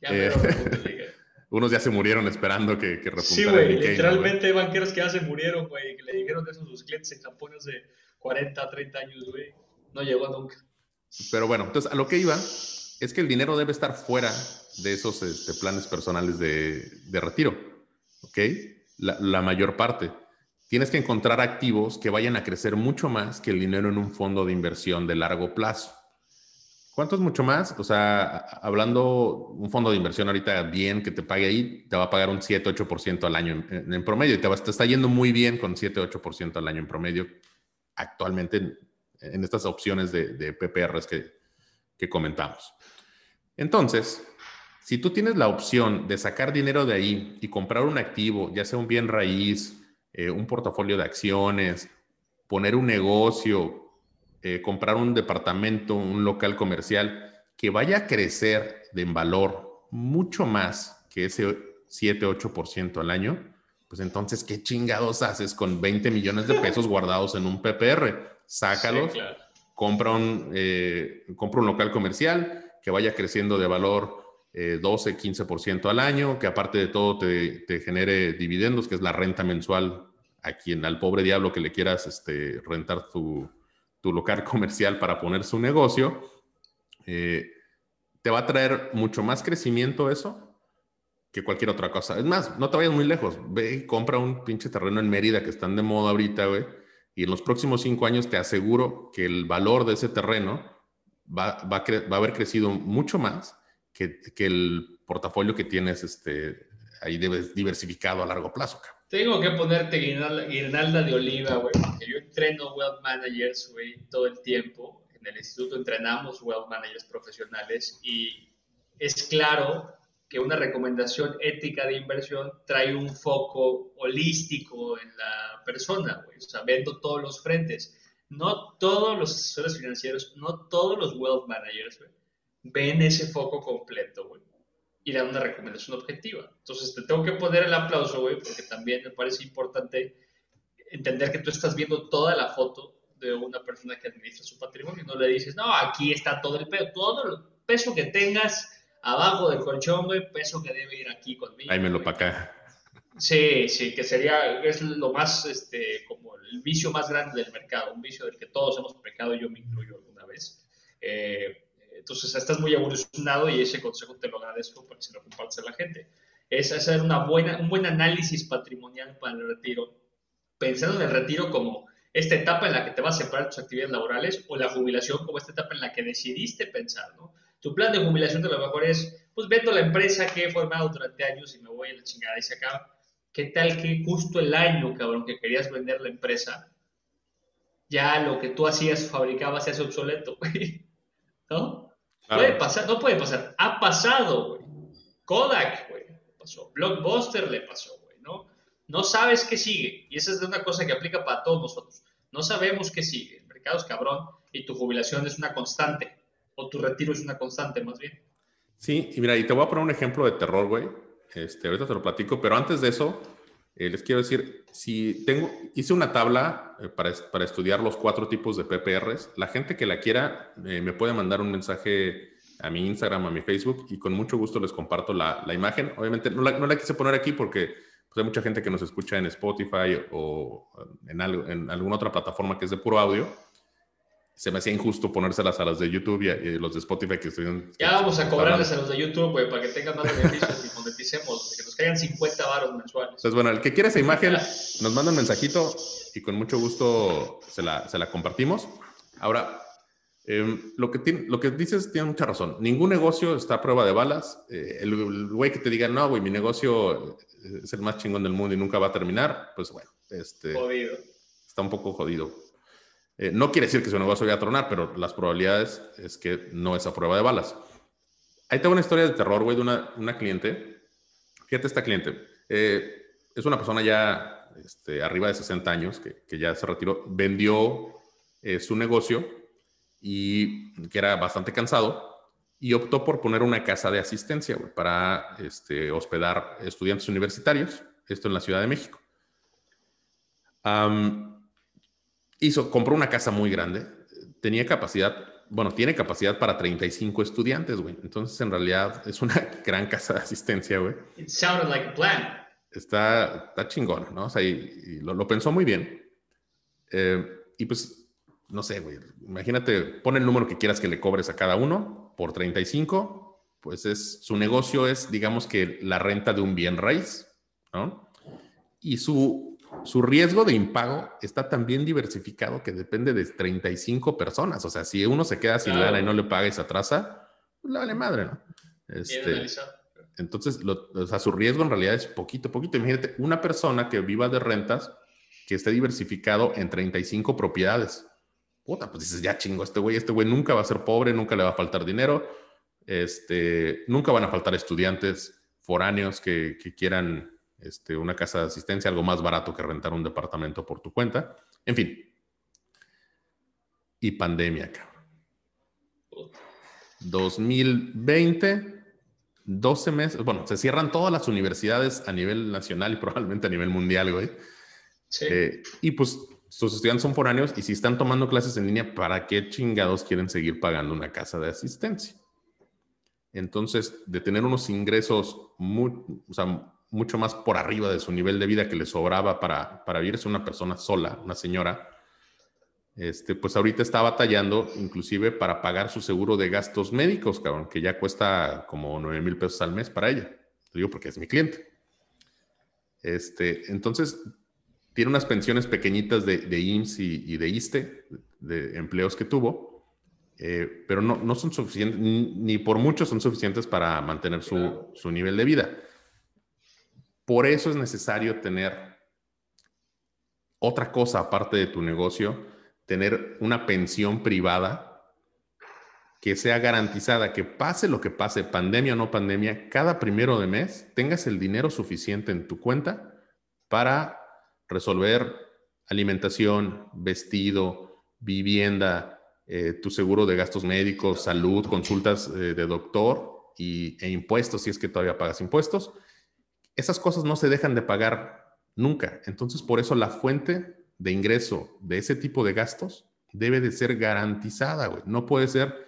Ya Eh, lo Unos ya se murieron esperando que, que repuntara Sí, güey, Nikkei, ¿no, literalmente hay banqueros que ya se murieron, güey, que le dijeron eso a sus clientes en Japón hace 40, 30 años, güey. No llegó nunca. Pero bueno, entonces a lo que iba es que el dinero debe estar fuera de esos este, planes personales de, de retiro, ¿ok? La, la mayor parte. Tienes que encontrar activos que vayan a crecer mucho más que el dinero en un fondo de inversión de largo plazo. ¿Cuánto es mucho más? O sea, hablando, un fondo de inversión ahorita bien que te pague ahí, te va a pagar un 7-8% al año en, promedio y te, va- te está yendo muy bien con 7-8% al año en promedio actualmente en, en estas opciones de, de PPRs que, que comentamos. Entonces, si tú tienes la opción de sacar dinero de ahí y comprar un activo, ya sea un bien raíz, eh, un portafolio de acciones, poner un negocio, eh, comprar un departamento, un local comercial, que vaya a crecer de en valor mucho más que ese 7-8% al año, pues entonces, ¿qué chingados haces con 20 millones de pesos guardados en un PPR? Sácalos, Sí, claro. compra, un, eh, compra un local comercial que vaya creciendo de valor eh, 12, 15% al año, que aparte de todo te, te genere dividendos, que es la renta mensual a quien, al pobre diablo que le quieras este, rentar tu, tu local [LAUGHS] comercial para poner su negocio, eh, te va a traer mucho más crecimiento eso que cualquier otra cosa. Es más, no te vayas muy lejos. Ve y compra un pinche terreno en Mérida que están de moda ahorita, güey. Y en los próximos cinco años te aseguro que el valor de ese terreno va, va, va a haber crecido mucho más que, que el portafolio que tienes este, ahí debes diversificado a largo plazo. Tengo que ponerte guirnalda, de oliva, güey, porque yo entreno wealth managers, güey, todo el tiempo. En el instituto entrenamos wealth managers profesionales y es claro que una recomendación ética de inversión trae un foco holístico en la persona, güey, o sea, viendo todos los frentes. No todos los asesores financieros, no todos los wealth managers, güey, ven ese foco completo, güey y dan una recomendación objetiva. Entonces, te tengo que poner el aplauso, güey, porque también me parece importante entender que tú estás viendo toda la foto de una persona que administra su patrimonio. No le dices, no, aquí está todo el peso, todo el peso que tengas abajo del colchón, güey, peso que debe ir aquí conmigo. Ahí me lo para acá. Sí, sí, que sería, es lo más, este, como el vicio más grande del mercado, un vicio del que todos hemos pecado, yo me incluyo alguna vez. Eh, entonces, estás muy evolucionado y ese consejo te lo agradezco porque se lo compartes a la gente. Es hacer una buena, un buen análisis patrimonial para el retiro, pensando en el retiro como esta etapa en la que te vas a separar tus actividades laborales o la jubilación como esta etapa en la que decidiste pensar, ¿no? Tu plan de jubilación de lo mejor es, pues vendo la empresa que he formado durante años y me voy a la chingada y se acaba. ¿Qué tal que justo el año, cabrón, que querías vender la empresa, ya lo que tú hacías, fabricabas, se hace obsoleto? [LAUGHS] ¿No? Claro. Puede pasar, no puede pasar. Ha pasado, güey. Kodak, güey, pasó. Blockbuster le pasó, güey, ¿no? No sabes qué sigue. Y esa es una cosa que aplica para todos nosotros. No sabemos qué sigue. El mercado es cabrón y tu jubilación es una constante. O tu retiro es una constante, más bien. Sí, y mira, y te voy a poner un ejemplo de terror, güey. Este, ahorita te lo platico, pero antes de eso, eh, les quiero decir, si tengo, hice una tabla eh, para, para estudiar los cuatro tipos de PPRs. La gente que la quiera eh, me puede mandar un mensaje a mi Instagram, a mi Facebook, y con mucho gusto les comparto la, la imagen. Obviamente no la, no la quise poner aquí porque pues, hay mucha gente que nos escucha en Spotify o en, algo- en alguna otra plataforma que es de puro audio. Se me hacía injusto ponérselas a las de YouTube y a, y los de Spotify que estoy... Ya vamos a cobrarles a los de YouTube, güey, para que tengan más beneficios y moneticemos, nos caigan 50 varos mensuales. Entonces, bueno, el que quiera esa imagen, nos manda un mensajito y con mucho gusto se la, se la compartimos. Ahora, eh, lo, que tiene, lo que dices tiene mucha razón. Ningún negocio está a prueba de balas. Eh, el el güey que te diga, no, güey, mi negocio es el más chingón del mundo y nunca va a terminar, pues bueno, este, Jodido. está un poco jodido. Eh, no quiere decir que su negocio vaya a tronar, pero las probabilidades es que no es a prueba de balas. Ahí tengo una historia de terror, güey, de una, una cliente. Fíjate esta cliente. Eh, es una persona ya este, arriba de 60 años que, ya se retiró. Vendió eh, su negocio y que era bastante cansado y optó por poner una casa de asistencia para este, hospedar estudiantes universitarios. Esto en la Ciudad de México. Hizo, compró una casa muy grande, tenía capacidad, bueno, tiene capacidad para 35 estudiantes, güey. Entonces, en realidad, es una [LAUGHS] gran casa de asistencia, güey. It sounded like a plan. Está, está chingón, ¿no? O sea, y, lo, lo, pensó muy bien. Eh, y pues, no sé, güey. Imagínate, pon el número que quieras que le cobres a cada uno por 35. Pues es, su negocio es, digamos que la renta de un bien raíz, ¿no? Y su su riesgo de impago está tan bien diversificado que depende de 35 personas. O sea, si uno se queda sin lana y no le paga y se atrasa, pues le vale madre, ¿no? Este, entonces, o sea, su riesgo en realidad es poquito, poquito. Imagínate, una persona que viva de rentas que esté diversificado en 35 propiedades. Puta, pues dices, ya chingo, este güey, este güey nunca va a ser pobre, nunca le va a faltar dinero, este, nunca van a faltar estudiantes foráneos que, que quieran este, una casa de asistencia, algo más barato que rentar un departamento por tu cuenta. En fin. Y pandemia, cabrón. 2020, 12 meses. Bueno, se cierran todas las universidades a nivel nacional y probablemente a nivel mundial, güey. Sí. Eh, y pues sus estudiantes son foráneos y si están tomando clases en línea, ¿para qué chingados quieren seguir pagando una casa de asistencia? Entonces, de tener unos ingresos muy, o sea, mucho más por arriba de su nivel de vida que le sobraba para, para vivirse una persona sola, una señora, este, pues ahorita está batallando inclusive para pagar su seguro de gastos médicos, cabrón, que ya cuesta como 9 mil pesos al mes para ella. Lo digo porque es mi cliente. Este, entonces, tiene unas pensiones pequeñitas de, de IMSS y, de ISTE, de empleos que tuvo, eh, pero no, no son suficientes, ni, por mucho son suficientes para mantener su, su nivel de vida. Por eso es necesario tener otra cosa aparte de tu negocio, tener una pensión privada que sea garantizada, que pase lo que pase, pandemia o no pandemia, cada primero de mes tengas el dinero suficiente en tu cuenta para resolver alimentación, vestido, vivienda, eh, tu seguro de gastos médicos, salud, consultas eh, de doctor y, e impuestos, si es que todavía pagas impuestos esas cosas no se dejan de pagar nunca. Entonces, por eso la fuente de ingreso de ese tipo de gastos debe de ser garantizada, güey. No puede ser,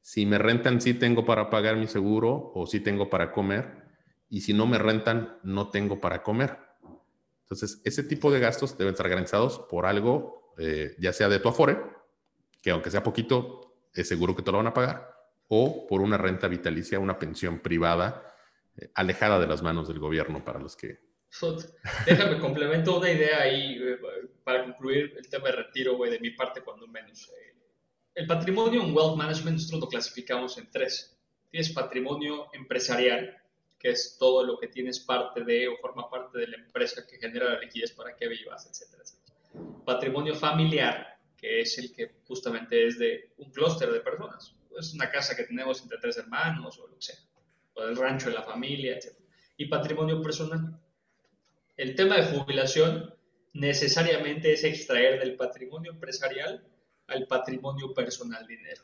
si me rentan, sí tengo para pagar mi seguro o sí tengo para comer, y si no me rentan, no tengo para comer. Entonces, ese tipo de gastos deben estar garantizados por algo, eh, ya sea de tu afore, que aunque sea poquito, es seguro que te lo van a pagar, o por una renta vitalicia, una pensión privada alejada de las manos del gobierno para los que... Déjame complemento una idea ahí eh, para concluir el tema de retiro, güey, de mi parte cuando menos. Eh. El patrimonio en Wealth Management nosotros lo clasificamos en tres. Tienes patrimonio empresarial, que es todo lo que tienes parte de o forma parte de la empresa que genera la liquidez para que vivas, etcétera, etcétera. Patrimonio familiar, que es el que justamente es de un clúster de personas. Es una casa que tenemos entre tres hermanos o lo que sea o del rancho de la familia, etc. Y patrimonio personal. El tema de jubilación necesariamente es extraer del patrimonio empresarial al patrimonio personal dinero.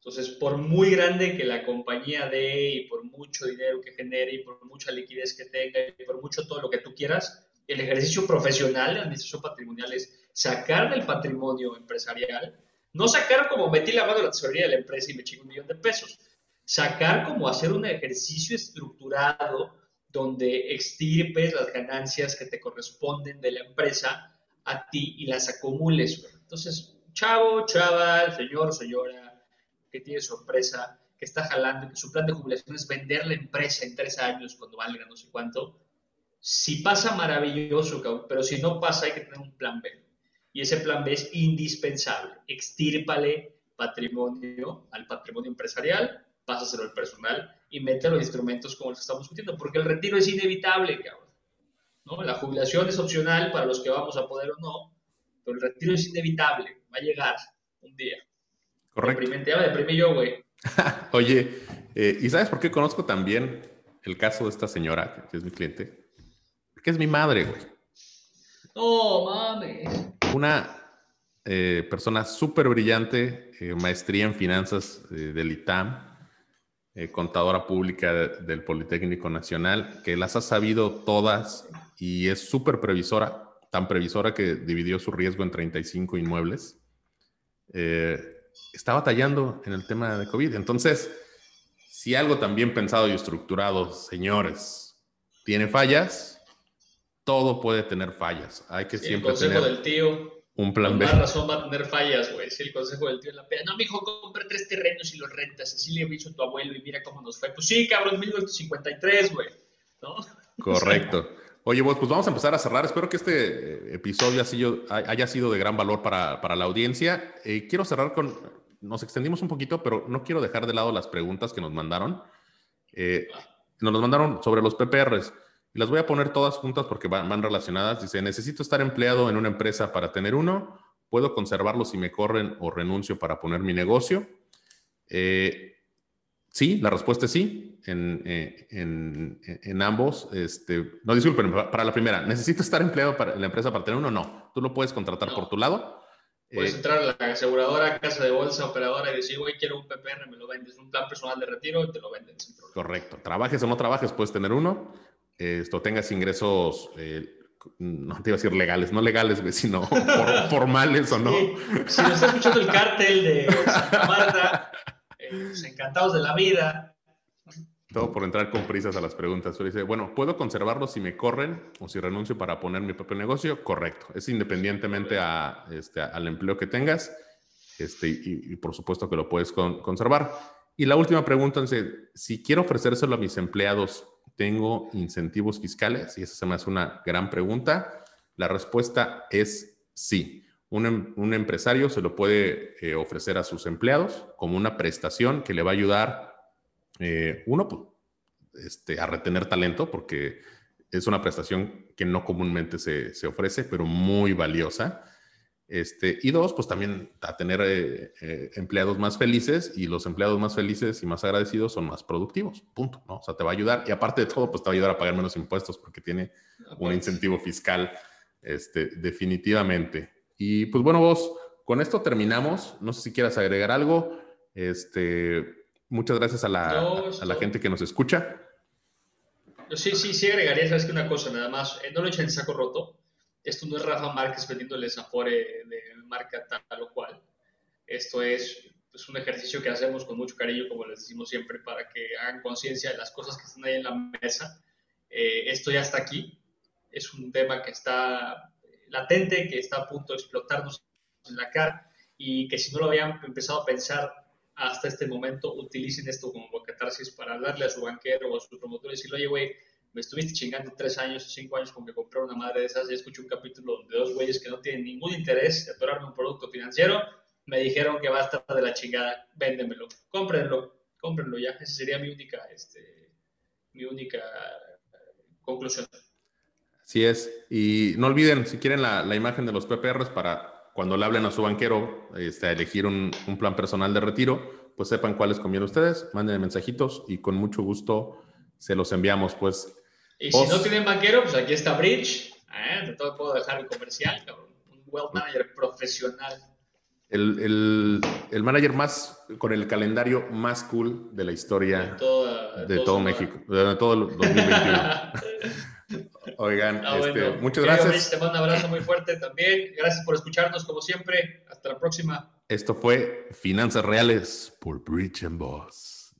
Entonces, por muy grande que la compañía dé y por mucho dinero que genere y por mucha liquidez que tenga y por mucho todo lo que tú quieras, el ejercicio profesional de administración patrimonial es sacar del patrimonio empresarial, no sacar como metí la mano en la tesorería de la empresa y me chingo un millón de pesos, sacar como hacer un ejercicio estructurado donde extirpes las ganancias que te corresponden de la empresa a ti y las acumules. Entonces, chavo, chava, señor señora que tiene su empresa, que está jalando, que su plan de jubilación es vender la empresa en tres años cuando valga no sé cuánto, si pasa maravilloso, pero si no pasa hay que tener un plan B. Y ese plan B es indispensable. Extírpale patrimonio al patrimonio empresarial pásaselo al personal y mete los instrumentos como los que estamos discutiendo, porque el retiro es inevitable, cabrón. ¿no? La jubilación es opcional para los que vamos a poder o no, pero el retiro es inevitable, va a llegar un día. Correcto. Deprimente, me deprimí yo, güey. [LAUGHS] Oye, eh, ¿y sabes por qué conozco también el caso de esta señora, que es mi cliente? Porque es mi madre, güey. No, mames. Una eh, persona súper brillante, eh, maestría en finanzas del ITAM, eh, contadora pública del Politécnico Nacional, que las ha sabido todas y es súper previsora, tan previsora que dividió su riesgo en 35 inmuebles. eh, está batallando en el tema de COVID. Entonces, si algo también pensado y estructurado, señores, tiene fallas, todo puede tener fallas. Hay que siempre el consejo del tío. Un plan B. razón va a tener fallas, güey. Si el consejo del tío en la pena. No, mijo, compra tres terrenos y los rentas. Así le a tu abuelo y mira cómo nos fue. Pues sí, cabrón, 1953, güey. ¿No? [LAUGHS] Correcto. Oye, pues, pues vamos a empezar a cerrar. Espero que este eh, episodio haya sido de gran valor para, para la audiencia. Eh, quiero cerrar con, nos extendimos un poquito, pero no quiero dejar de lado las preguntas que nos mandaron. Eh, nos las mandaron sobre los PPRs. Las voy a poner todas juntas porque van, van, relacionadas. Dice, necesito estar empleado en una empresa para tener uno. ¿Puedo conservarlo si me corren o renuncio para poner mi negocio? Sí, la respuesta es sí, en, eh, en, en, ambos. Este, no, disculpen, para la primera, ¿necesito estar empleado para la empresa para tener uno? No, tú lo puedes contratar por tu lado. Puedes eh, entrar a la aseguradora, casa de bolsa, operadora y decir, güey, quiero un PPR, me lo vendes, un plan personal de retiro y te lo venden. Correcto. Trabajes o no trabajes, puedes tener uno. Esto, tengas ingresos, eh, no te iba a decir legales, no legales, sino [LAUGHS] formales o no. Si nos está escuchando el cártel de Santa Marta, pues, encantados de la vida. Todo por entrar con prisas a las preguntas. dice, bueno, ¿puedo conservarlo si me corren o si renuncio para poner mi propio negocio? Correcto. Es independientemente a, este, al empleo que tengas este, y, por supuesto que lo puedes conservar. Y la última pregunta si quiero ofrecérselo a mis empleados, ¿tengo incentivos fiscales? Y esa se me hace una gran pregunta. La respuesta es sí. Em, un, empresario se lo puede eh, ofrecer a sus empleados como una prestación que le va a ayudar, eh, uno, pues, este, a retener talento, porque es una prestación que no comúnmente se, ofrece, pero muy valiosa. Este, y dos, pues también a tener eh, empleados más felices y los empleados más felices y más agradecidos son más productivos, punto, ¿no? O sea, te va a ayudar y aparte de todo, pues te va a ayudar a pagar menos impuestos porque tiene un incentivo fiscal, este, definitivamente. Y pues bueno, vos, con esto terminamos. No sé si quieras agregar algo. Este, muchas gracias a la, a la gente que nos escucha. Sí, sí, sí agregaría, sabes que una cosa nada más, eh, no lo echen en saco roto. Esto no es Rafa Márquez vendiéndoles Afore de marca tal o cual. Esto es pues, un ejercicio que hacemos con mucho cariño, como les decimos siempre, para que hagan conciencia de las cosas que están ahí en la mesa. Eh, esto ya está aquí. Es un tema que está latente que está a punto de explotarnos en la cara y que si no lo habían empezado a pensar hasta este momento, utilicen esto como catarsis para darle a su banquero o a su promotor y decirle, oye, güey, me estuviste chingando tres años cinco años con que compré una madre de esas y escuché un capítulo de dos güeyes que no tienen ningún interés de atorarme un producto financiero, me dijeron que va a estar de la chingada, véndemelo, cómprenlo, cómprenlo ya, esa sería mi única, este, mi única eh, conclusión. Sí es. Y no olviden, si quieren la, imagen de los PPRs para cuando le hablen a su banquero este, elegir un, plan personal de retiro, pues sepan cuáles conviene ustedes, manden mensajitos y con mucho gusto se los enviamos. Pues, y si no tienen banquero, pues aquí está Bridge. ¿eh? De todo puedo dejar el comercial, cabrón. Un wealth manager profesional. El, el, manager más, con el calendario más cool de la historia de, todo México, de todo el 2021. [LAUGHS] Oigan, ah, este, muchas gracias. te mando un abrazo muy fuerte también. Gracias por escucharnos como siempre. Hasta la próxima. Esto fue Finanzas Reales por Bridge and Boss.